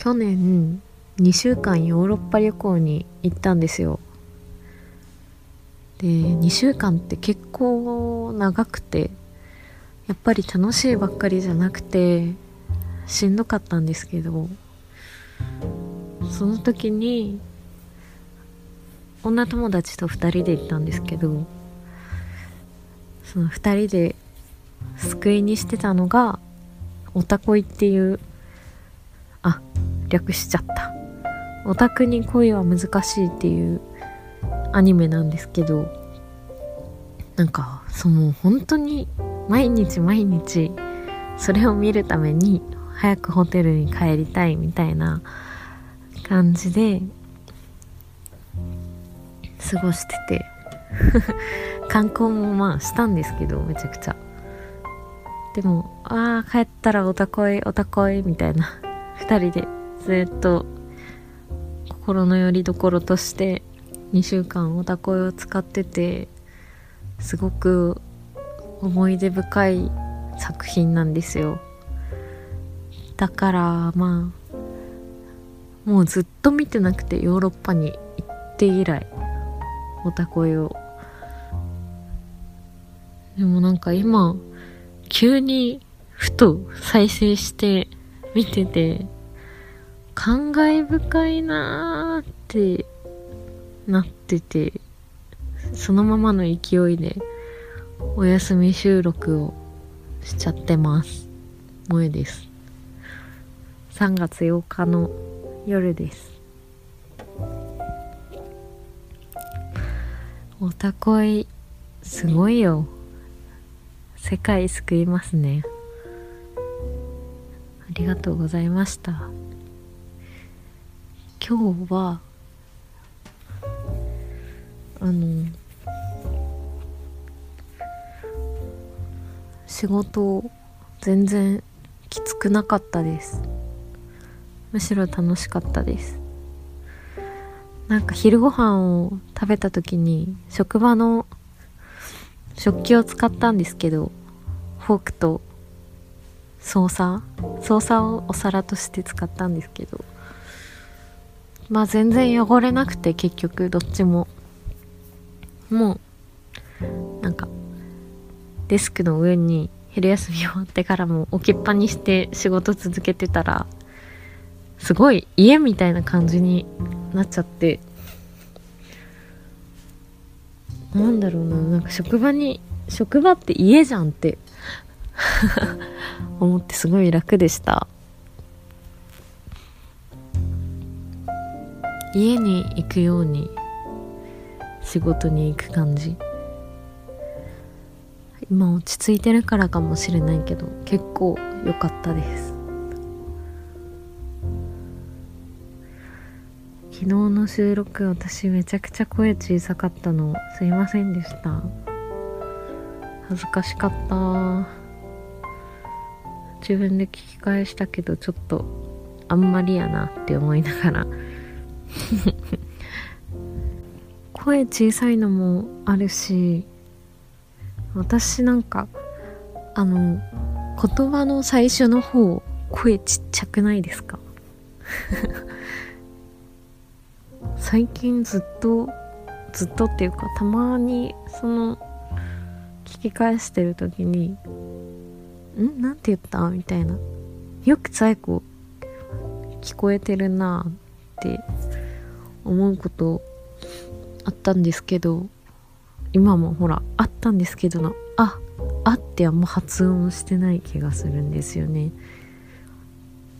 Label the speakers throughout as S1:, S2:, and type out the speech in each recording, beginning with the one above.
S1: 去年2週間ヨーロッパ旅行に行ったんですよ。で2週間って結構長くてやっぱり楽しいばっかりじゃなくてしんどかったんですけどその時に女友達と2人で行ったんですけどその2人で救いにしてたのがオタコイっていう略しちゃった。オタクに恋は難しいっていうアニメなんですけどなんかその本当に毎日毎日それを見るために早くホテルに帰りたいみたいな感じで過ごしてて。観光もまあしたんですけどめちゃくちゃ。でもああ帰ったらおたこいおたこいみたいな。2人で。ずっと心の拠り所として2週間おたこいを使っててすごく思い出深い作品なんですよ。だからまあもうずっと見てなくてヨーロッパに行って以来おたこいを。でもなんか今急にふと再生して見てて感慨深いなーってなっててそのままの勢いでお休み収録をしちゃってます。萌えです。3月8日の夜です。おたこいすごいよ。世界救いますね。ありがとうございました。今日はあの仕事全然きつくなかったです。むしろ楽しかったです。なんか昼ご飯を食べた時に職場の食器を使ったんですけどフォークとソーサーソーサーをお皿として使ったんですけどまあ全然汚れなくて結局どっちももうなんかデスクの上に昼休み終わってからも置きっぱにして仕事続けてたら すごい家みたいな感じになっちゃって。なんだろうななんか職場に職場って家じゃんって 思ってすごい楽でした。家に行くように仕事に行く感じ。今落ち着いてるからかもしれないけど結構良かったです。昨日の収録私めちゃくちゃ声小さかったのすいませんでした。恥ずかしかった。自分で聞き返したけどちょっとあんまりやなって思いながら。声小さいのもあるし私なんかあの言葉の最初の方声ちっちゃくないですか？最近ずっとずっとっていうかたまにその聞き返してる時に「ん？なんて言った?」みたいな。よく最後聞こえてるなって思うことあったんですけど今もほらあったんですけどの「ああ」ってあんま発音してない気がするんですよね。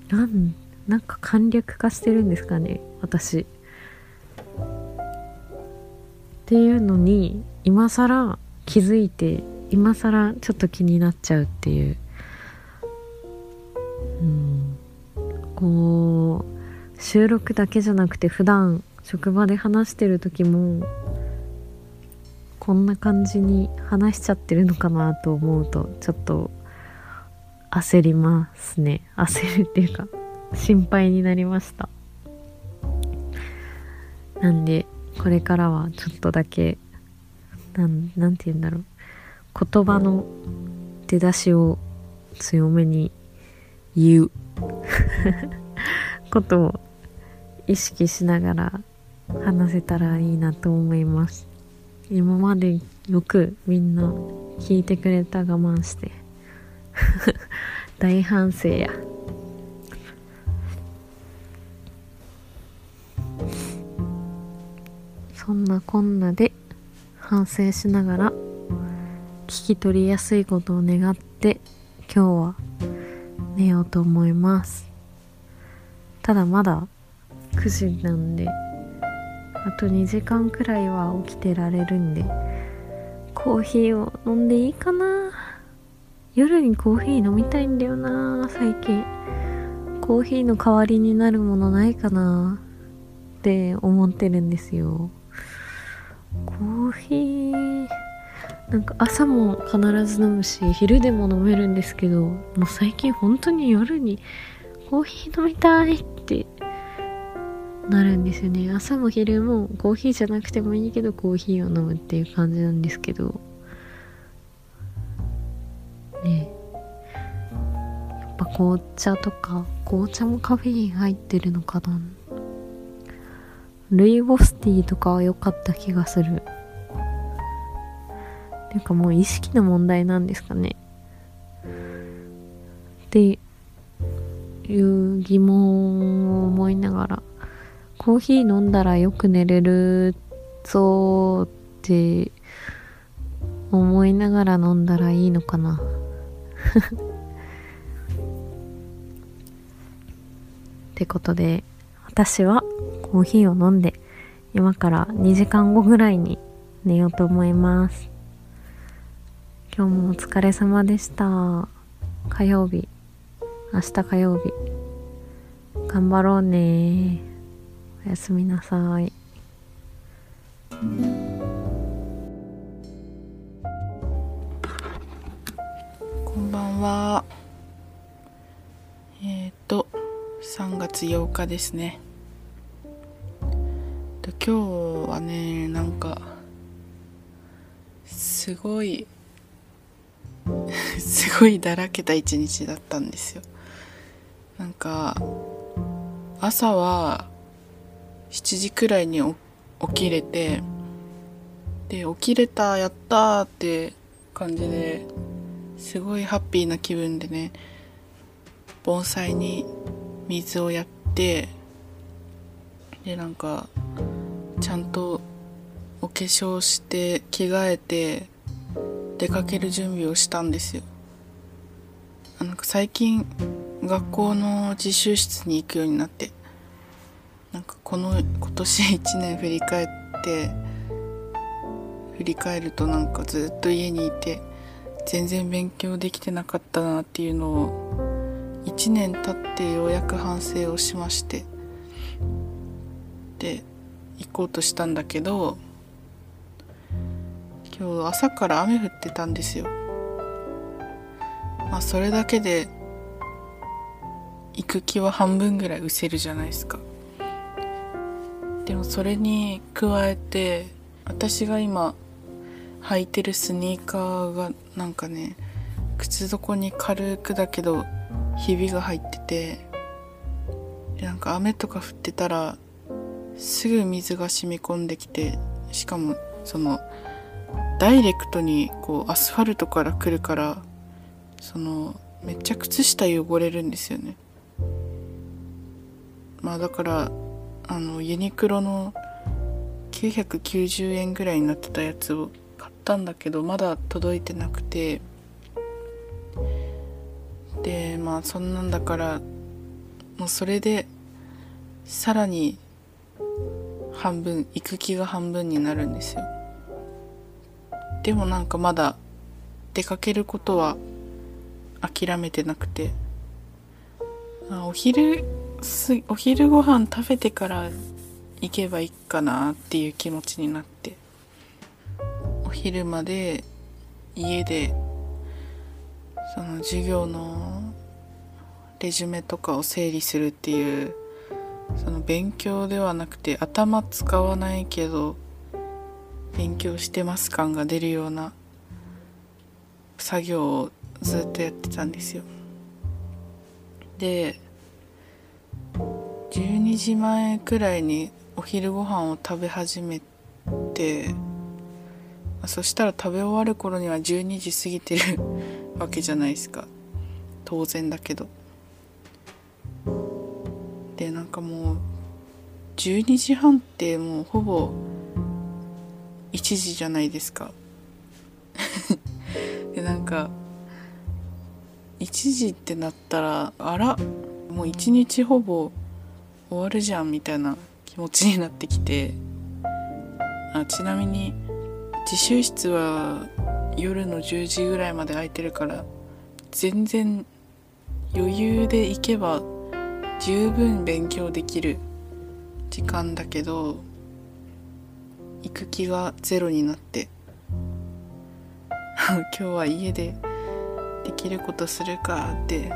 S1: なんなんか簡略化してるんですかね私。っていうのに今更気づいて今更ちょっと気になっちゃうっていう。うん。こう収録だけじゃなくて普段職場で話してる時もこんな感じに話しちゃってるのかなと思うとちょっと焦りますね。焦るっていうか心配になりました。なんでこれからはちょっとだけなんなんて言うんだろう。言葉の出だしを強めに言うことを意識しながら話せたらいいなと思います。今までよくみんな聞いてくれた我慢して。大反省や。そんなこんなで反省しながら聞き取りやすいことを願って今日は寝ようと思います。ただまだ9時なんで。あと2時間くらいは起きてられるんでコーヒーを飲んでいいかな？夜にコーヒー飲みたいんだよな最近。コーヒーの代わりになるものないかな？って思ってるんですよ。コーヒーなんか朝も必ず飲むし昼でも飲めるんですけどもう最近本当に夜にコーヒー飲みたいってなるんですよね。朝も昼もコーヒーじゃなくてもいいけどコーヒーを飲むっていう感じなんですけど。ね。やっぱ紅茶とか紅茶もカフェイン入ってるのかな。ルイボスティーとかは良かった気がする。ていうかもう意識の問題なんですかね。っていう疑問を思いながらコーヒー飲んだらよく寝れるぞって思いながら飲んだらいいのかな。ってことで私はコーヒーを飲んで今から2時間後ぐらいに寝ようと思います。今日もお疲れ様でした。火曜日。明日火曜日。頑張ろうね。おやすみなさい。
S2: こんばんは。えっ、ー、と3月8日ですね。今日はねなんかすごい すごいだらけた一日だったんですよ。なんか朝は7時くらいに起きれてで起きれたやったーって感じですごいハッピーな気分でね盆栽に水をやってでなんかちゃんとお化粧して着替えて出かける準備をしたんですよ。なんか最近学校の自習室に行くようになって。なんかこの今年 1年振り返って振り返るとなんかずっと家にいて全然勉強できてなかったなっていうのを1年経ってようやく反省をしましてで行こうとしたんだけど今日朝から雨降ってたんですよ。まあそれだけで行く気は半分ぐらい失せるじゃないですか。でもそれに加えて私が今履いてるスニーカーがなんかね靴底に軽くだけどひびが入っててなんか雨とか降ってたらすぐ水が染み込んできてしかもそのダイレクトにこうアスファルトから来るからそのめっちゃ靴下汚れるんですよね。まあだからあのユニクロの990円ぐらいになってたやつを買ったんだけどまだ届いてなくて。でまあそんなんだからもうそれでさらに半分行く気が半分になるんですよ。でもなんかまだ出かけることは諦めてなくて。あお昼すお昼ご飯食べてから行けばいいかなっていう気持ちになって。お昼まで家でその授業のレジュメとかを整理するっていうその勉強ではなくて頭使わないけど勉強してます感が出るような作業をずっとやってたんですよ。で12時前くらいにお昼ご飯を食べ始めてそしたら食べ終わる頃には12時過ぎてるわけじゃないですか。当然だけど。でなんかもう12時半ってもうほぼ1時じゃないですか。でなんか1時ってなったらあらもう一日ほぼ終わるじゃんみたいな気持ちになってきて。あちなみに自習室は夜の10時ぐらいまで空いてるから全然余裕で行けば十分勉強できる時間だけど行く気がゼロになって。今日は家でできることするかって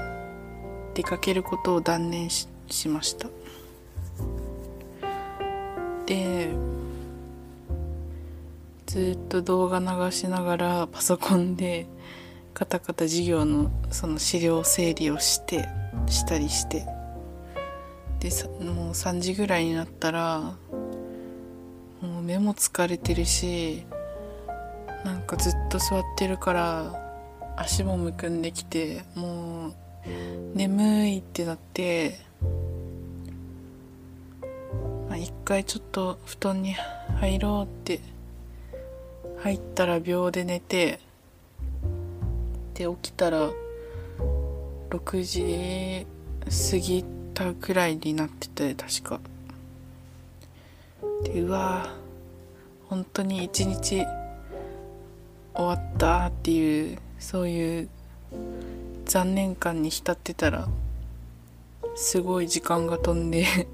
S2: 出かけることを断念しました。でずっと動画流しながらパソコンでカタカタ授業のその資料整理をしてしたりして。でもう3時ぐらいになったらもう目も疲れてるしなんかずっと座ってるから足もむくんできてもう眠いってなって回ちょっと布団に入ろうって入ったら秒で寝てで起きたら6時過ぎたくらいになってて確か。でうわ本当に一日終わったっていうそういう残念感に浸ってたらすごい時間が飛んで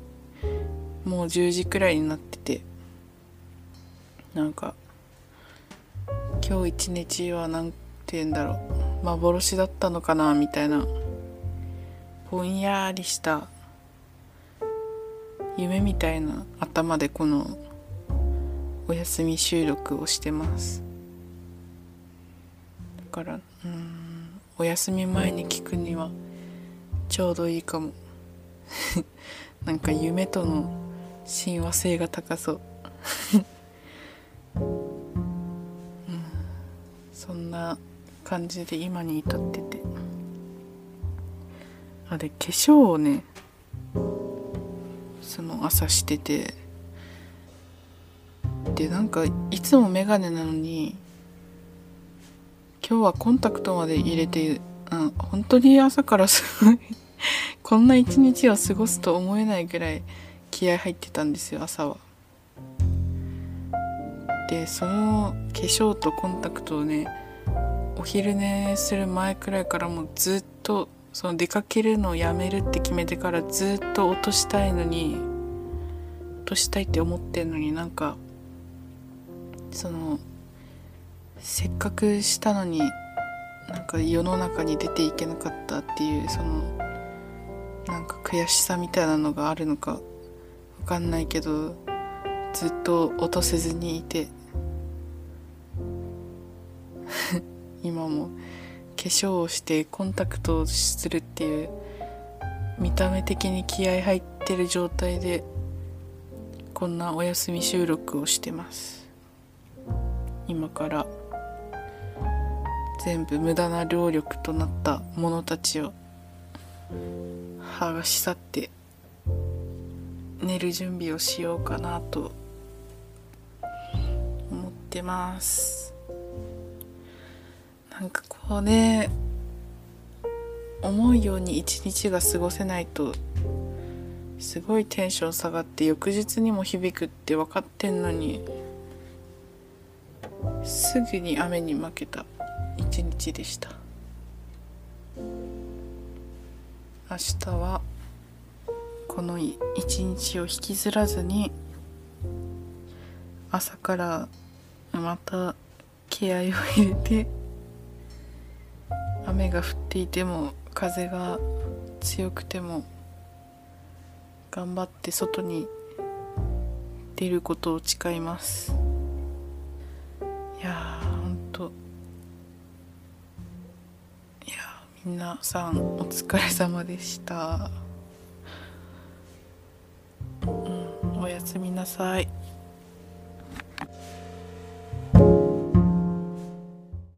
S2: もう10時くらいになっててなんか今日一日は何て言うんだろう幻だったのかなみたいなぼんやりした夢みたいな頭でこのお休み収録をしてます。だからうんお休み前に聞くにはちょうどいいかも。なんか夢との親和性が高そう。うん、そんな感じで今に至ってて。あれ化粧をねその朝してて。でなんかいつも眼鏡なのに今日はコンタクトまで入れて、うん、本当に朝からすごいこんな一日を過ごすと思えないぐらい気合入ってたんですよ朝は。でその化粧とコンタクトをねお昼寝する前くらいからもうずっとその出かけるのをやめるって決めてからずっと落としたいのに落としたいって思ってんのになんかそのせっかくしたのになんか世の中に出ていけなかったっていうそのなんか悔しさみたいなのがあるのかかんないけどずっと落とせずにいて。今も化粧をしてコンタクトをするっていう見た目的に気合入ってる状態でこんなお休み収録をしてます。今から全部無駄な労力となったものたちを剥がし去って寝る準備をしようかなと思ってます。なんかこうね思うように一日が過ごせないとすごいテンション下がって翌日にも響くって分かってんのにすぐに雨に負けた一日でした。明日はこの一日を引きずらずに朝からまた気合を入れて雨が降っていても風が強くても頑張って外に出ることを誓います。いやーほんと。いや皆さんお疲れ様でした。やすみなさい。